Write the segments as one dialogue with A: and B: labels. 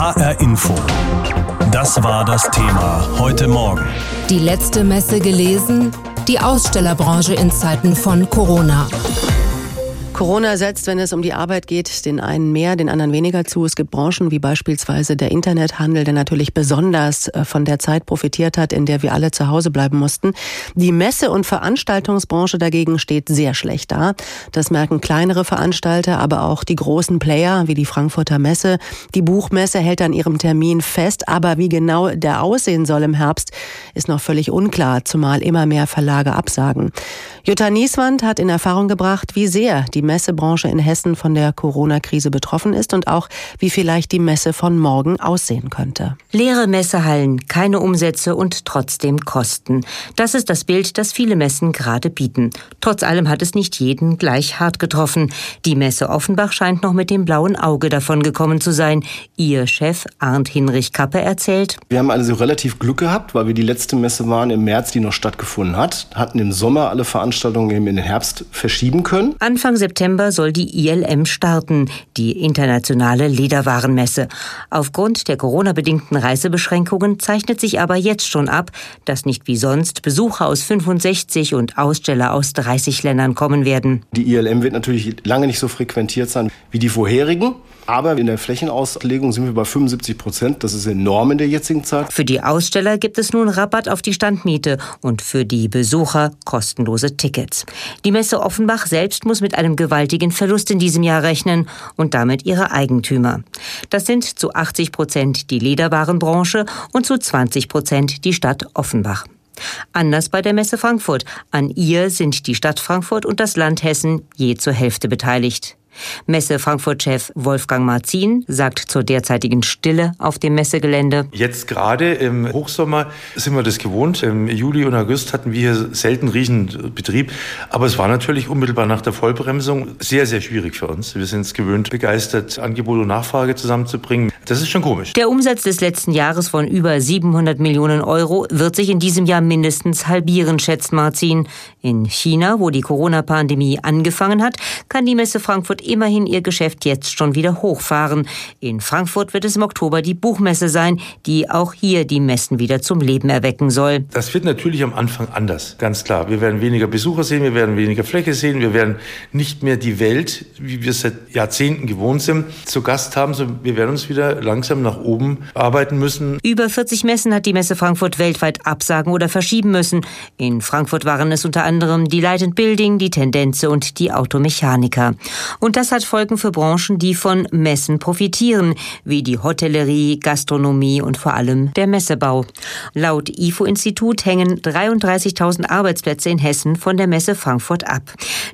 A: HR Info. Das war das Thema heute Morgen.
B: Die letzte Messe gelesen, die Ausstellerbranche in Zeiten von Corona.
C: Corona setzt, wenn es um die Arbeit geht, den einen mehr, den anderen weniger zu. Es gibt Branchen wie beispielsweise der Internethandel, der natürlich besonders äh, von der Zeit profitiert hat, in der wir alle zu Hause bleiben mussten. Die Messe- und Veranstaltungsbranche dagegen steht sehr schlecht da. Das merken kleinere Veranstalter, aber auch die großen Player wie die Frankfurter Messe. Die Buchmesse hält an ihrem Termin fest, aber wie genau der aussehen soll im Herbst, ist noch völlig unklar, zumal immer mehr Verlage absagen. Jutta Nieswand hat in Erfahrung gebracht, wie sehr die Messebranche in Hessen von der Corona-Krise betroffen ist und auch, wie vielleicht die Messe von morgen aussehen könnte.
D: Leere Messehallen, keine Umsätze und trotzdem Kosten. Das ist das Bild, das viele Messen gerade bieten. Trotz allem hat es nicht jeden gleich hart getroffen. Die Messe Offenbach scheint noch mit dem blauen Auge davon gekommen zu sein. Ihr Chef Arndt Hinrich Kappe erzählt.
E: Wir haben also relativ Glück gehabt, weil wir die letzte Messe waren im März, die noch stattgefunden hat, hatten im Sommer alle Veranstaltungen eben in den Herbst verschieben können.
D: Anfang September September soll die ILM starten, die internationale Lederwarenmesse. Aufgrund der Corona-bedingten Reisebeschränkungen zeichnet sich aber jetzt schon ab, dass nicht wie sonst Besucher aus 65 und Aussteller aus 30 Ländern kommen werden.
E: Die ILM wird natürlich lange nicht so frequentiert sein wie die vorherigen. Aber in der Flächenauslegung sind wir bei 75 Prozent. Das ist enorm in der jetzigen Zeit.
D: Für die Aussteller gibt es nun Rabatt auf die Standmiete und für die Besucher kostenlose Tickets. Die Messe Offenbach selbst muss mit einem gewaltigen Verlust in diesem Jahr rechnen und damit ihre Eigentümer. Das sind zu 80 Prozent die Lederwarenbranche und zu 20 Prozent die Stadt Offenbach. Anders bei der Messe Frankfurt. An ihr sind die Stadt Frankfurt und das Land Hessen je zur Hälfte beteiligt. Messe Frankfurt-Chef Wolfgang Marzin sagt zur derzeitigen Stille auf dem Messegelände.
F: Jetzt gerade im Hochsommer sind wir das gewohnt. Im Juli und August hatten wir hier selten Riesenbetrieb. Aber es war natürlich unmittelbar nach der Vollbremsung sehr, sehr schwierig für uns. Wir sind es gewöhnt, begeistert Angebot und Nachfrage zusammenzubringen. Das ist schon komisch.
D: Der Umsatz des letzten Jahres von über 700 Millionen Euro wird sich in diesem Jahr mindestens halbieren, schätzt Marzin. In China, wo die Corona-Pandemie angefangen hat, kann die Messe Frankfurt immerhin ihr Geschäft jetzt schon wieder hochfahren. In Frankfurt wird es im Oktober die Buchmesse sein, die auch hier die Messen wieder zum Leben erwecken soll.
F: Das wird natürlich am Anfang anders, ganz klar. Wir werden weniger Besucher sehen, wir werden weniger Fläche sehen, wir werden nicht mehr die Welt, wie wir es seit Jahrzehnten gewohnt sind, zu Gast haben, sondern wir werden uns wieder langsam nach oben arbeiten müssen.
D: Über 40 Messen hat die Messe Frankfurt weltweit absagen oder verschieben müssen. In Frankfurt waren es unter anderem die Light Building, die Tendenze und die Automechaniker. Und das hat Folgen für Branchen, die von Messen profitieren, wie die Hotellerie, Gastronomie und vor allem der Messebau. Laut IFO-Institut hängen 33.000 Arbeitsplätze in Hessen von der Messe Frankfurt ab.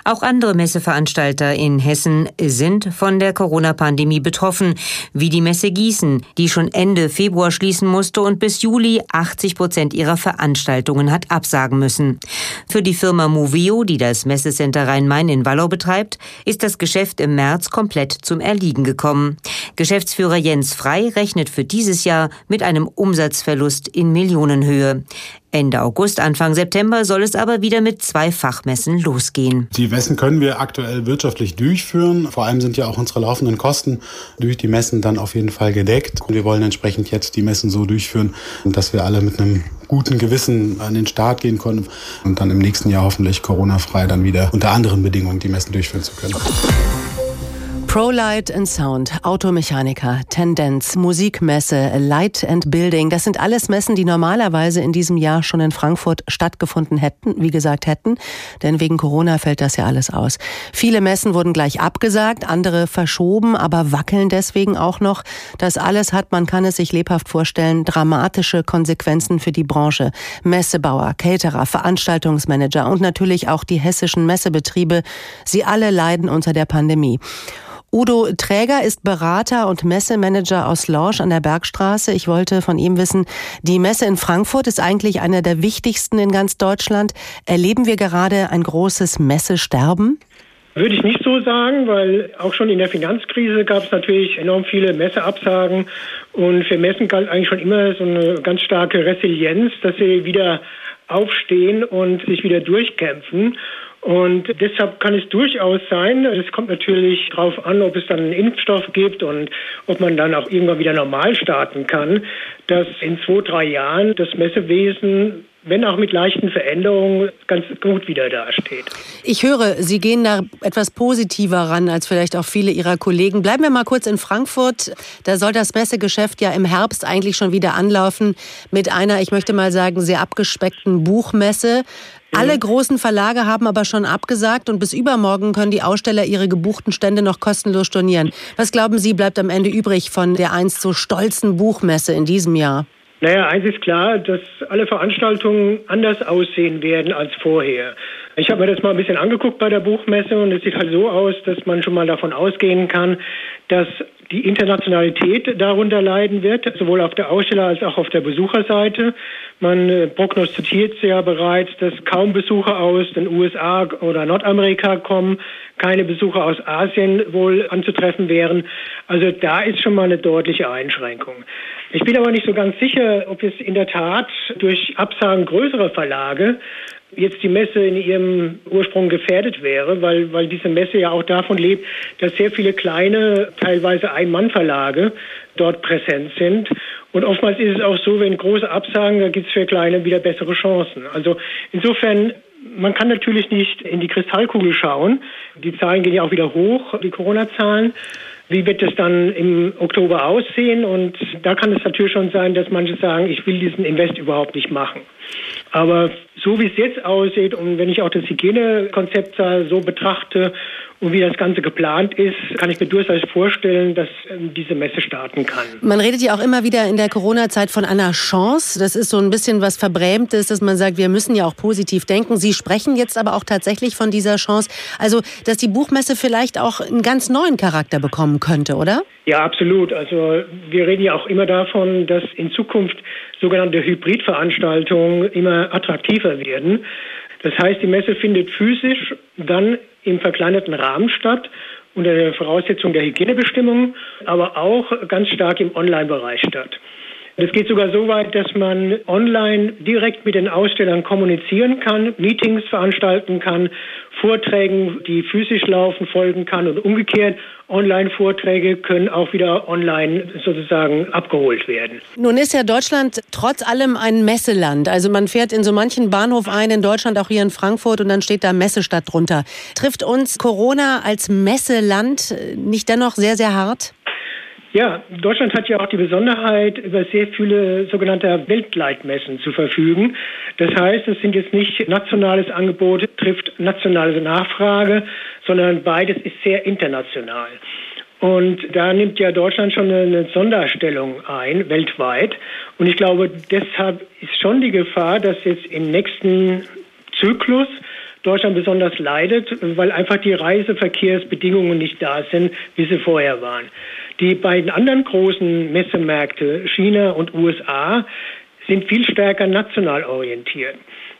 D: Auch andere Messeveranstalter in Hessen sind von der Corona-Pandemie betroffen, wie die Messe Gießen, die schon Ende Februar schließen musste und bis Juli 80 Prozent ihrer Veranstaltungen hat absagen müssen. Für die Firma Movio, die das Messecenter Rhein-Main in Wallau betreibt, ist das Geschäft im März komplett zum Erliegen gekommen. Geschäftsführer Jens Frei rechnet für dieses Jahr mit einem Umsatzverlust in Millionenhöhe. Ende August, Anfang September soll es aber wieder mit zwei Fachmessen losgehen.
G: Die Messen können wir aktuell wirtschaftlich durchführen. Vor allem sind ja auch unsere laufenden Kosten durch die Messen dann auf jeden Fall gedeckt. Und wir wollen entsprechend jetzt die Messen so durchführen, dass wir alle mit einem guten Gewissen an den Start gehen können und dann im nächsten Jahr hoffentlich Corona-frei dann wieder unter anderen Bedingungen die Messen durchführen zu können.
C: ProLight and Sound, Automechaniker, Tendenz, Musikmesse, Light and Building, das sind alles Messen, die normalerweise in diesem Jahr schon in Frankfurt stattgefunden hätten, wie gesagt hätten, denn wegen Corona fällt das ja alles aus. Viele Messen wurden gleich abgesagt, andere verschoben, aber wackeln deswegen auch noch. Das alles hat, man kann es sich lebhaft vorstellen, dramatische Konsequenzen für die Branche. Messebauer, Caterer, Veranstaltungsmanager und natürlich auch die hessischen Messebetriebe, sie alle leiden unter der Pandemie. Udo Träger ist Berater und Messemanager aus Lorsch an der Bergstraße. Ich wollte von ihm wissen, die Messe in Frankfurt ist eigentlich eine der wichtigsten in ganz Deutschland. Erleben wir gerade ein großes Messesterben?
H: Würde ich nicht so sagen, weil auch schon in der Finanzkrise gab es natürlich enorm viele Messeabsagen und für Messen galt eigentlich schon immer so eine ganz starke Resilienz, dass sie wieder aufstehen und sich wieder durchkämpfen. Und deshalb kann es durchaus sein, es kommt natürlich darauf an, ob es dann einen Impfstoff gibt und ob man dann auch irgendwann wieder normal starten kann, dass in zwei, drei Jahren das Messewesen wenn auch mit leichten Veränderungen, ganz gut wieder dasteht.
C: Ich höre, Sie gehen da etwas positiver ran als vielleicht auch viele Ihrer Kollegen. Bleiben wir mal kurz in Frankfurt. Da soll das Messegeschäft ja im Herbst eigentlich schon wieder anlaufen mit einer, ich möchte mal sagen, sehr abgespeckten Buchmesse. Alle großen Verlage haben aber schon abgesagt und bis übermorgen können die Aussteller ihre gebuchten Stände noch kostenlos stornieren. Was glauben Sie, bleibt am Ende übrig von der einst so stolzen Buchmesse in diesem Jahr?
H: Naja, eins ist klar, dass alle Veranstaltungen anders aussehen werden als vorher. Ich habe mir das mal ein bisschen angeguckt bei der Buchmesse und es sieht halt so aus, dass man schon mal davon ausgehen kann, dass die Internationalität darunter leiden wird, sowohl auf der Aussteller- als auch auf der Besucherseite. Man äh, prognostiziert ja bereits, dass kaum Besucher aus den USA oder Nordamerika kommen, keine Besucher aus Asien wohl anzutreffen wären. Also da ist schon mal eine deutliche Einschränkung. Ich bin aber nicht so ganz sicher, ob es in der Tat durch Absagen größerer Verlage jetzt die Messe in ihrem Ursprung gefährdet wäre, weil, weil diese Messe ja auch davon lebt, dass sehr viele kleine, teilweise Ein-Mann-Verlage dort präsent sind. Und oftmals ist es auch so, wenn große absagen, da gibt es für kleine wieder bessere Chancen. Also insofern, man kann natürlich nicht in die Kristallkugel schauen. Die Zahlen gehen ja auch wieder hoch, die Corona-Zahlen. Wie wird es dann im Oktober aussehen? Und da kann es natürlich schon sein, dass manche sagen, ich will diesen Invest überhaupt nicht machen. Aber so wie es jetzt aussieht und wenn ich auch das Hygienekonzept so betrachte und wie das Ganze geplant ist, kann ich mir durchaus vorstellen, dass ähm, diese Messe starten kann.
C: Man redet ja auch immer wieder in der Corona-Zeit von einer Chance. Das ist so ein bisschen was Verbrämtes, dass man sagt, wir müssen ja auch positiv denken. Sie sprechen jetzt aber auch tatsächlich von dieser Chance. Also, dass die Buchmesse vielleicht auch einen ganz neuen Charakter bekommen könnte, oder?
H: Ja, absolut. Also, wir reden ja auch immer davon, dass in Zukunft sogenannte Hybridveranstaltungen immer attraktiver werden. Das heißt, die Messe findet physisch dann im verkleinerten Rahmen statt, unter der Voraussetzung der Hygienebestimmungen, aber auch ganz stark im Online-Bereich statt. Es geht sogar so weit, dass man online direkt mit den Ausstellern kommunizieren kann, Meetings veranstalten kann, Vorträgen, die physisch laufen, folgen kann und umgekehrt. Online-Vorträge können auch wieder online sozusagen abgeholt werden.
C: Nun ist ja Deutschland trotz allem ein Messeland. Also man fährt in so manchen Bahnhof ein, in Deutschland, auch hier in Frankfurt, und dann steht da Messestadt drunter. Trifft uns Corona als Messeland nicht dennoch sehr, sehr hart?
H: Ja, Deutschland hat ja auch die Besonderheit, über sehr viele sogenannte Weltleitmessen zu verfügen. Das heißt, es sind jetzt nicht nationales Angebot, trifft nationale Nachfrage, sondern beides ist sehr international. Und da nimmt ja Deutschland schon eine Sonderstellung ein, weltweit. Und ich glaube, deshalb ist schon die Gefahr, dass jetzt im nächsten Zyklus Deutschland besonders leidet, weil einfach die Reiseverkehrsbedingungen nicht da sind, wie sie vorher waren. Die beiden anderen großen Messemärkte, China und USA, sind viel stärker national orientiert.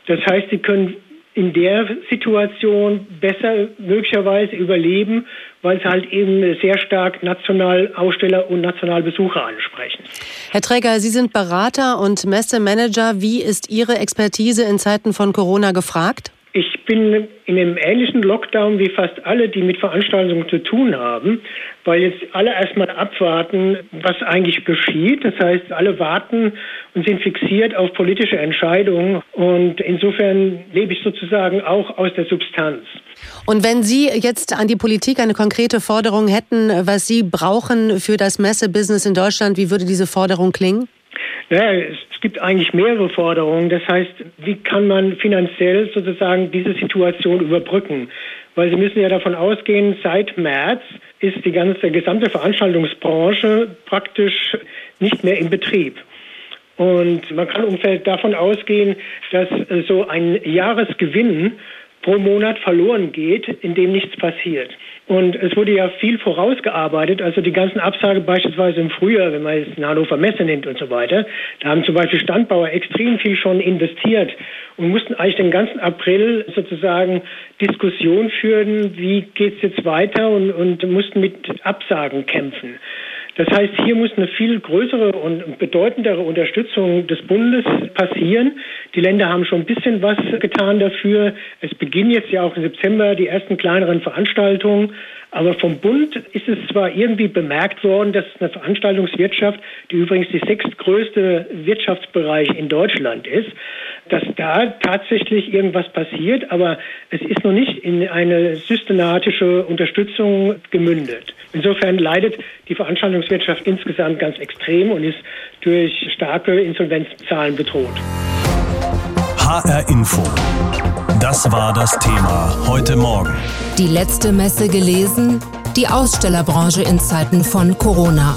H: Das heißt, sie können in der Situation besser möglicherweise überleben, weil sie halt eben sehr stark national Aussteller und national Besucher ansprechen.
C: Herr Träger, Sie sind Berater und Messemanager. Wie ist Ihre Expertise in Zeiten von Corona gefragt?
H: Ich bin in einem ähnlichen Lockdown wie fast alle, die mit Veranstaltungen zu tun haben, weil jetzt alle erstmal abwarten, was eigentlich geschieht. Das heißt, alle warten und sind fixiert auf politische Entscheidungen. Und insofern lebe ich sozusagen auch aus der Substanz.
C: Und wenn Sie jetzt an die Politik eine konkrete Forderung hätten, was Sie brauchen für das Messebusiness in Deutschland, wie würde diese Forderung klingen?
H: Ja, es gibt eigentlich mehrere Forderungen. Das heißt, wie kann man finanziell sozusagen diese Situation überbrücken? Weil Sie müssen ja davon ausgehen, seit März ist die ganze gesamte Veranstaltungsbranche praktisch nicht mehr in Betrieb. Und man kann ungefähr davon ausgehen, dass so ein Jahresgewinn pro Monat verloren geht, in dem nichts passiert. Und es wurde ja viel vorausgearbeitet, also die ganzen Absagen beispielsweise im Frühjahr, wenn man jetzt eine Hannover Messe nimmt und so weiter, da haben zum Beispiel Standbauer extrem viel schon investiert und mussten eigentlich den ganzen April sozusagen Diskussion führen, wie geht's jetzt weiter und, und mussten mit Absagen kämpfen. Das heißt, hier muss eine viel größere und bedeutendere Unterstützung des Bundes passieren. Die Länder haben schon ein bisschen was getan dafür. Es beginnen jetzt ja auch im September die ersten kleineren Veranstaltungen. Aber vom Bund ist es zwar irgendwie bemerkt worden, dass eine Veranstaltungswirtschaft, die übrigens die sechstgrößte Wirtschaftsbereich in Deutschland ist, dass da tatsächlich irgendwas passiert, aber es ist noch nicht in eine systematische Unterstützung gemündet. Insofern leidet die Veranstaltungswirtschaft insgesamt ganz extrem und ist durch starke Insolvenzzahlen bedroht.
A: HR Info. Das war das Thema heute Morgen.
B: Die letzte Messe gelesen, die Ausstellerbranche in Zeiten von Corona.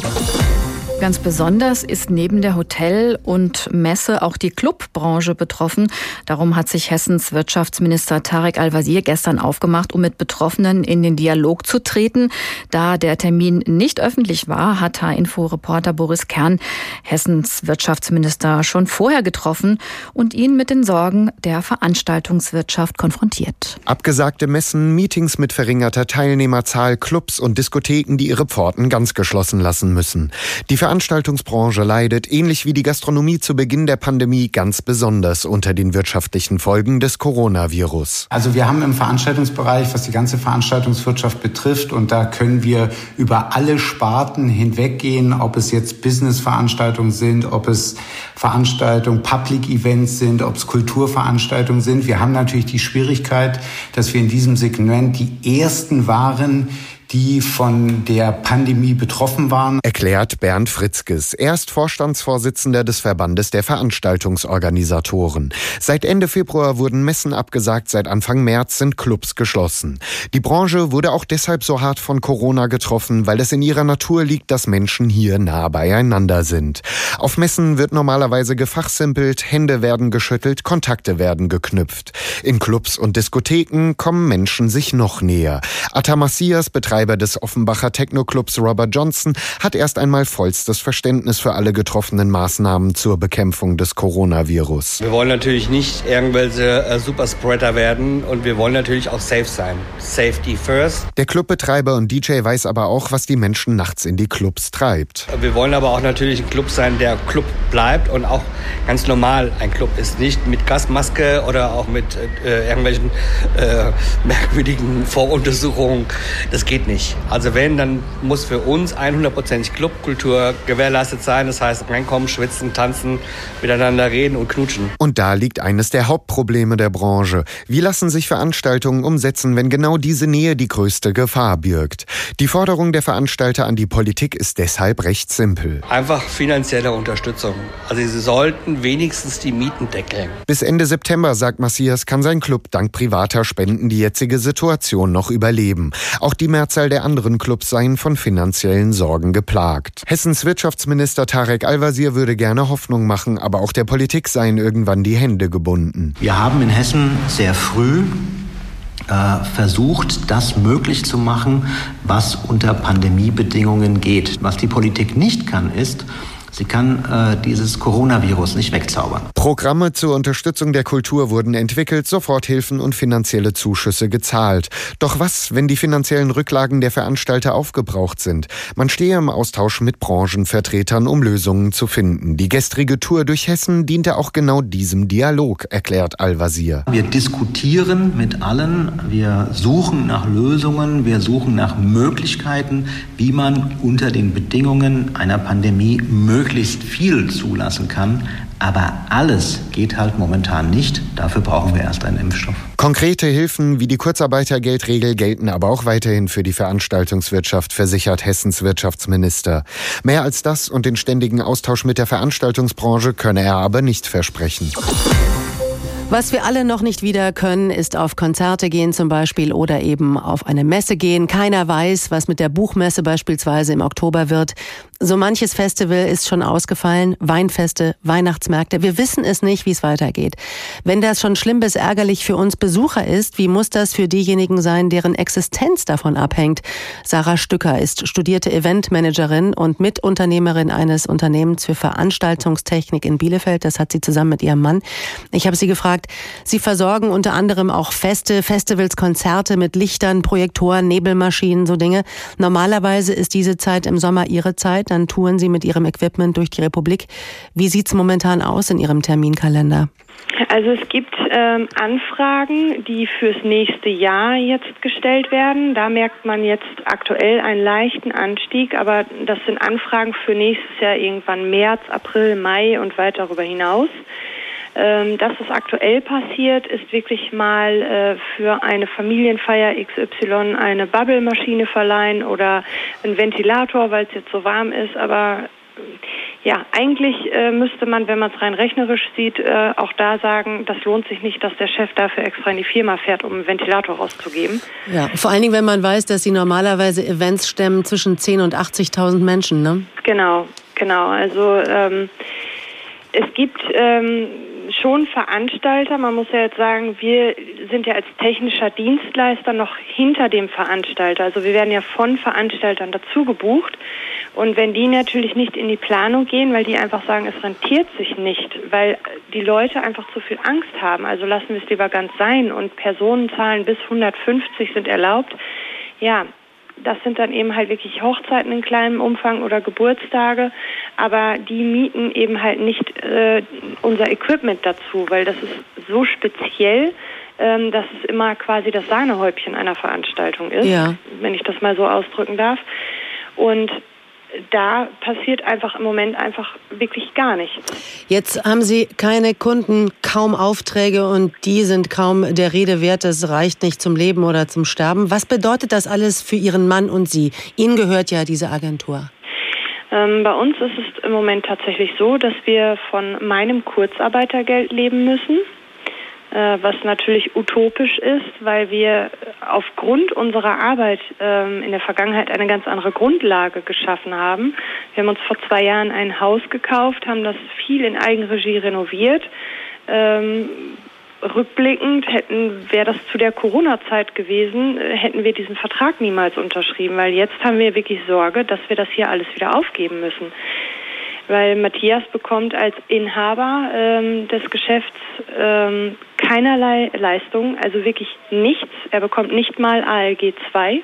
I: Ganz besonders ist neben der Hotel- und Messe auch die Clubbranche betroffen. Darum hat sich Hessens Wirtschaftsminister Tarek Al-Wazir gestern aufgemacht, um mit Betroffenen in den Dialog zu treten. Da der Termin nicht öffentlich war, hat H-Info-Reporter Boris Kern Hessens Wirtschaftsminister schon vorher getroffen und ihn mit den Sorgen der Veranstaltungswirtschaft konfrontiert.
J: Abgesagte Messen, Meetings mit verringerter Teilnehmerzahl, Clubs und Diskotheken, die ihre Pforten ganz geschlossen lassen müssen. Die Veranstaltungsbranche leidet, ähnlich wie die Gastronomie zu Beginn der Pandemie, ganz besonders unter den wirtschaftlichen Folgen des Coronavirus.
K: Also wir haben im Veranstaltungsbereich, was die ganze Veranstaltungswirtschaft betrifft, und da können wir über alle Sparten hinweggehen, ob es jetzt Business-Veranstaltungen sind, ob es Veranstaltungen, Public-Events sind, ob es Kulturveranstaltungen sind. Wir haben natürlich die Schwierigkeit, dass wir in diesem Segment die ersten waren, die von der Pandemie betroffen waren.
J: Erklärt Bernd Fritzkes. Er ist Vorstandsvorsitzender des Verbandes der Veranstaltungsorganisatoren. Seit Ende Februar wurden Messen abgesagt, seit Anfang März sind Clubs geschlossen. Die Branche wurde auch deshalb so hart von Corona getroffen, weil es in ihrer Natur liegt, dass Menschen hier nah beieinander sind. Auf Messen wird normalerweise gefachsimpelt, Hände werden geschüttelt, Kontakte werden geknüpft. In Clubs und Diskotheken kommen Menschen sich noch näher. Atamassias betreibt Betreiber des Offenbacher Techno-Clubs Robert Johnson hat erst einmal vollstes Verständnis für alle getroffenen Maßnahmen zur Bekämpfung des Coronavirus.
L: Wir wollen natürlich nicht irgendwelche äh, Superspreader werden und wir wollen natürlich auch safe sein. Safety first.
J: Der Clubbetreiber und DJ weiß aber auch, was die Menschen nachts in die Clubs treibt.
L: Wir wollen aber auch natürlich ein Club sein, der Club bleibt und auch ganz normal ein Club ist. Nicht mit Gasmaske oder auch mit äh, irgendwelchen äh, merkwürdigen Voruntersuchungen. Das geht nicht. Also wenn, dann muss für uns 100% Clubkultur gewährleistet sein. Das heißt, reinkommen, schwitzen, tanzen, miteinander reden und knutschen.
J: Und da liegt eines der Hauptprobleme der Branche. Wie lassen sich Veranstaltungen umsetzen, wenn genau diese Nähe die größte Gefahr birgt? Die Forderung der Veranstalter an die Politik ist deshalb recht simpel.
L: Einfach finanzielle Unterstützung. Also sie sollten wenigstens die Mieten deckeln.
J: Bis Ende September, sagt Massias, kann sein Club dank privater Spenden die jetzige Situation noch überleben. Auch die Mehrzahl der anderen Clubs seien von finanziellen Sorgen geplagt. Hessens Wirtschaftsminister Tarek Al-Wazir würde gerne Hoffnung machen, aber auch der Politik seien irgendwann die Hände gebunden.
M: Wir haben in Hessen sehr früh äh, versucht, das möglich zu machen, was unter Pandemiebedingungen geht. Was die Politik nicht kann, ist, Sie kann äh, dieses Coronavirus nicht wegzaubern.
J: Programme zur Unterstützung der Kultur wurden entwickelt, Soforthilfen und finanzielle Zuschüsse gezahlt. Doch was, wenn die finanziellen Rücklagen der Veranstalter aufgebraucht sind? Man stehe im Austausch mit Branchenvertretern, um Lösungen zu finden. Die gestrige Tour durch Hessen diente auch genau diesem Dialog, erklärt Al-Wazir.
M: Wir diskutieren mit allen, wir suchen nach Lösungen, wir suchen nach Möglichkeiten, wie man unter den Bedingungen einer Pandemie möglichst möglichst viel zulassen kann. Aber alles geht halt momentan nicht. Dafür brauchen wir erst einen Impfstoff.
J: Konkrete Hilfen wie die Kurzarbeitergeldregel gelten aber auch weiterhin für die Veranstaltungswirtschaft, versichert Hessens Wirtschaftsminister. Mehr als das und den ständigen Austausch mit der Veranstaltungsbranche könne er aber nicht versprechen.
C: Was wir alle noch nicht wieder können, ist auf Konzerte gehen zum Beispiel oder eben auf eine Messe gehen. Keiner weiß, was mit der Buchmesse beispielsweise im Oktober wird. So manches Festival ist schon ausgefallen, Weinfeste, Weihnachtsmärkte. Wir wissen es nicht, wie es weitergeht. Wenn das schon schlimm bis ärgerlich für uns Besucher ist, wie muss das für diejenigen sein, deren Existenz davon abhängt? Sarah Stücker ist studierte Eventmanagerin und Mitunternehmerin eines Unternehmens für Veranstaltungstechnik in Bielefeld. Das hat sie zusammen mit ihrem Mann. Ich habe sie gefragt, sie versorgen unter anderem auch Feste, Festivals, Konzerte mit Lichtern, Projektoren, Nebelmaschinen, so Dinge. Normalerweise ist diese Zeit im Sommer ihre Zeit. Dann touren Sie mit Ihrem Equipment durch die Republik. Wie sieht es momentan aus in Ihrem Terminkalender?
N: Also es gibt ähm, Anfragen, die fürs nächste Jahr jetzt gestellt werden. Da merkt man jetzt aktuell einen leichten Anstieg, aber das sind Anfragen für nächstes Jahr irgendwann März, April, Mai und weit darüber hinaus. Ähm, das, was aktuell passiert, ist wirklich mal äh, für eine Familienfeier XY eine Bubble-Maschine verleihen oder ein Ventilator, weil es jetzt so warm ist. Aber ja, eigentlich äh, müsste man, wenn man es rein rechnerisch sieht, äh, auch da sagen, das lohnt sich nicht, dass der Chef dafür extra in die Firma fährt, um einen Ventilator rauszugeben.
C: Ja, vor allen Dingen, wenn man weiß, dass sie normalerweise Events stemmen zwischen 10.000 und 80.000 Menschen, ne?
N: Genau, genau. Also ähm, es gibt ähm, schon Veranstalter. Man muss ja jetzt sagen, wir sind ja als technischer Dienstleister noch hinter dem Veranstalter. Also wir werden ja von Veranstaltern dazu gebucht. Und wenn die natürlich nicht in die Planung gehen, weil die einfach sagen, es rentiert sich nicht, weil die Leute einfach zu viel Angst haben, also lassen wir es lieber ganz sein und Personenzahlen bis 150 sind erlaubt. Ja, das sind dann eben halt wirklich Hochzeiten in kleinem Umfang oder Geburtstage, aber die mieten eben halt nicht äh, unser Equipment dazu, weil das ist so speziell, ähm, dass es immer quasi das Sahnehäubchen einer Veranstaltung ist, ja. wenn ich das mal so ausdrücken darf. Und da passiert einfach im Moment einfach wirklich gar nichts.
C: Jetzt haben Sie keine Kunden, kaum Aufträge und die sind kaum der Rede wert. Das reicht nicht zum Leben oder zum Sterben. Was bedeutet das alles für Ihren Mann und Sie? Ihnen gehört ja diese Agentur.
N: Ähm, bei uns ist es im Moment tatsächlich so, dass wir von meinem Kurzarbeitergeld leben müssen. Äh, was natürlich utopisch ist, weil wir aufgrund unserer Arbeit ähm, in der Vergangenheit eine ganz andere Grundlage geschaffen haben. Wir haben uns vor zwei Jahren ein Haus gekauft, haben das viel in Eigenregie renoviert. Ähm, rückblickend hätten, wäre das zu der Corona-Zeit gewesen, äh, hätten wir diesen Vertrag niemals unterschrieben, weil jetzt haben wir wirklich Sorge, dass wir das hier alles wieder aufgeben müssen weil Matthias bekommt als Inhaber ähm, des Geschäfts ähm, keinerlei Leistung, also wirklich nichts. Er bekommt nicht mal ALG 2.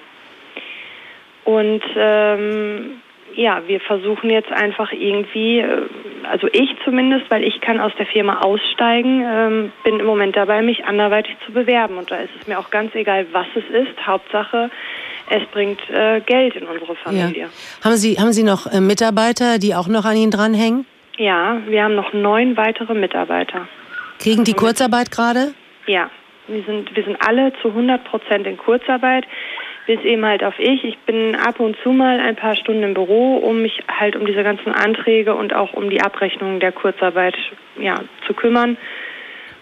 N: Und ähm, ja, wir versuchen jetzt einfach irgendwie, äh, also ich zumindest, weil ich kann aus der Firma aussteigen, ähm, bin im Moment dabei, mich anderweitig zu bewerben. Und da ist es mir auch ganz egal, was es ist. Hauptsache, es bringt äh, Geld in unsere Familie. Ja.
C: Haben Sie, haben Sie noch äh, Mitarbeiter, die auch noch an Ihnen dranhängen?
N: Ja, wir haben noch neun weitere Mitarbeiter.
C: Kriegen die Kurzarbeit gerade?
N: Ja, wir sind, wir sind alle zu 100 Prozent in Kurzarbeit bis eben halt auf ich. Ich bin ab und zu mal ein paar Stunden im Büro, um mich halt um diese ganzen Anträge und auch um die Abrechnung der Kurzarbeit ja, zu kümmern.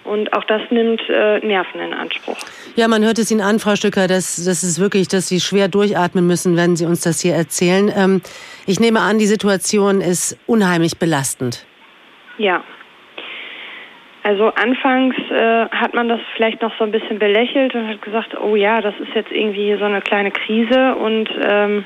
N: Und auch das nimmt äh, Nerven in Anspruch.
C: Ja, man hört es Ihnen an, Frau Stücker, dass das ist wirklich, dass Sie schwer durchatmen müssen, wenn Sie uns das hier erzählen. Ähm, ich nehme an, die Situation ist unheimlich belastend.
N: Ja. Also anfangs äh, hat man das vielleicht noch so ein bisschen belächelt und hat gesagt, oh ja, das ist jetzt irgendwie so eine kleine Krise und ähm,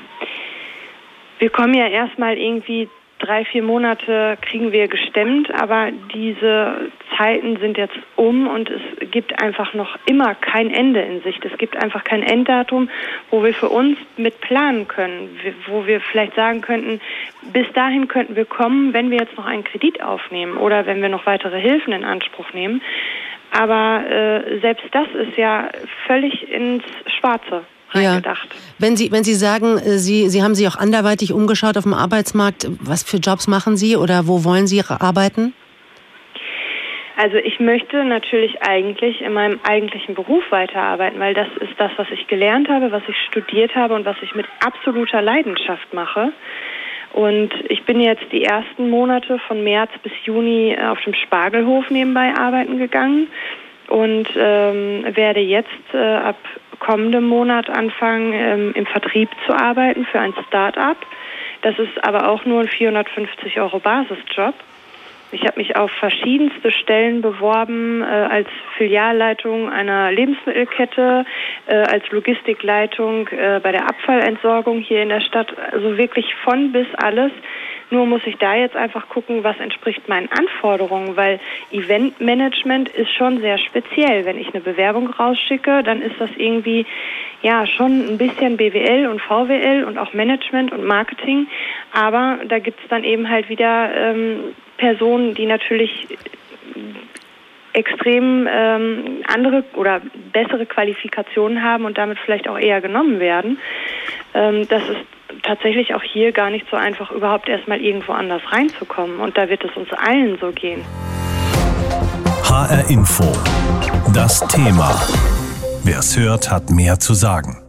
N: wir kommen ja erstmal irgendwie drei, vier Monate kriegen wir gestemmt, aber diese Zeiten sind jetzt um und es gibt einfach noch immer kein Ende in Sicht. Es gibt einfach kein Enddatum, wo wir für uns mit planen können, wo wir vielleicht sagen könnten, bis dahin könnten wir kommen, wenn wir jetzt noch einen Kredit aufnehmen oder wenn wir noch weitere Hilfen in Anspruch nehmen. Aber äh, selbst das ist ja völlig ins Schwarze reingedacht. Ja.
C: Wenn Sie, wenn Sie sagen, äh, Sie, Sie haben sich auch anderweitig umgeschaut auf dem Arbeitsmarkt, was für Jobs machen Sie oder wo wollen Sie arbeiten?
N: Also ich möchte natürlich eigentlich in meinem eigentlichen Beruf weiterarbeiten, weil das ist das, was ich gelernt habe, was ich studiert habe und was ich mit absoluter Leidenschaft mache. Und ich bin jetzt die ersten Monate von März bis Juni auf dem Spargelhof nebenbei arbeiten gegangen und ähm, werde jetzt äh, ab kommendem Monat anfangen, ähm, im Vertrieb zu arbeiten für ein Start-up. Das ist aber auch nur ein 450 Euro Basisjob. Ich habe mich auf verschiedenste Stellen beworben, äh, als Filialleitung einer Lebensmittelkette, äh, als Logistikleitung äh, bei der Abfallentsorgung hier in der Stadt. Also wirklich von bis alles. Nur muss ich da jetzt einfach gucken, was entspricht meinen Anforderungen, weil Eventmanagement ist schon sehr speziell. Wenn ich eine Bewerbung rausschicke, dann ist das irgendwie ja schon ein bisschen BWL und VWL und auch Management und Marketing. Aber da gibt es dann eben halt wieder ähm, Personen, die natürlich extrem ähm, andere oder bessere Qualifikationen haben und damit vielleicht auch eher genommen werden. Ähm, das ist tatsächlich auch hier gar nicht so einfach, überhaupt erstmal irgendwo anders reinzukommen. Und da wird es uns allen so gehen.
A: HR Info. Das Thema. Wer es hört, hat mehr zu sagen.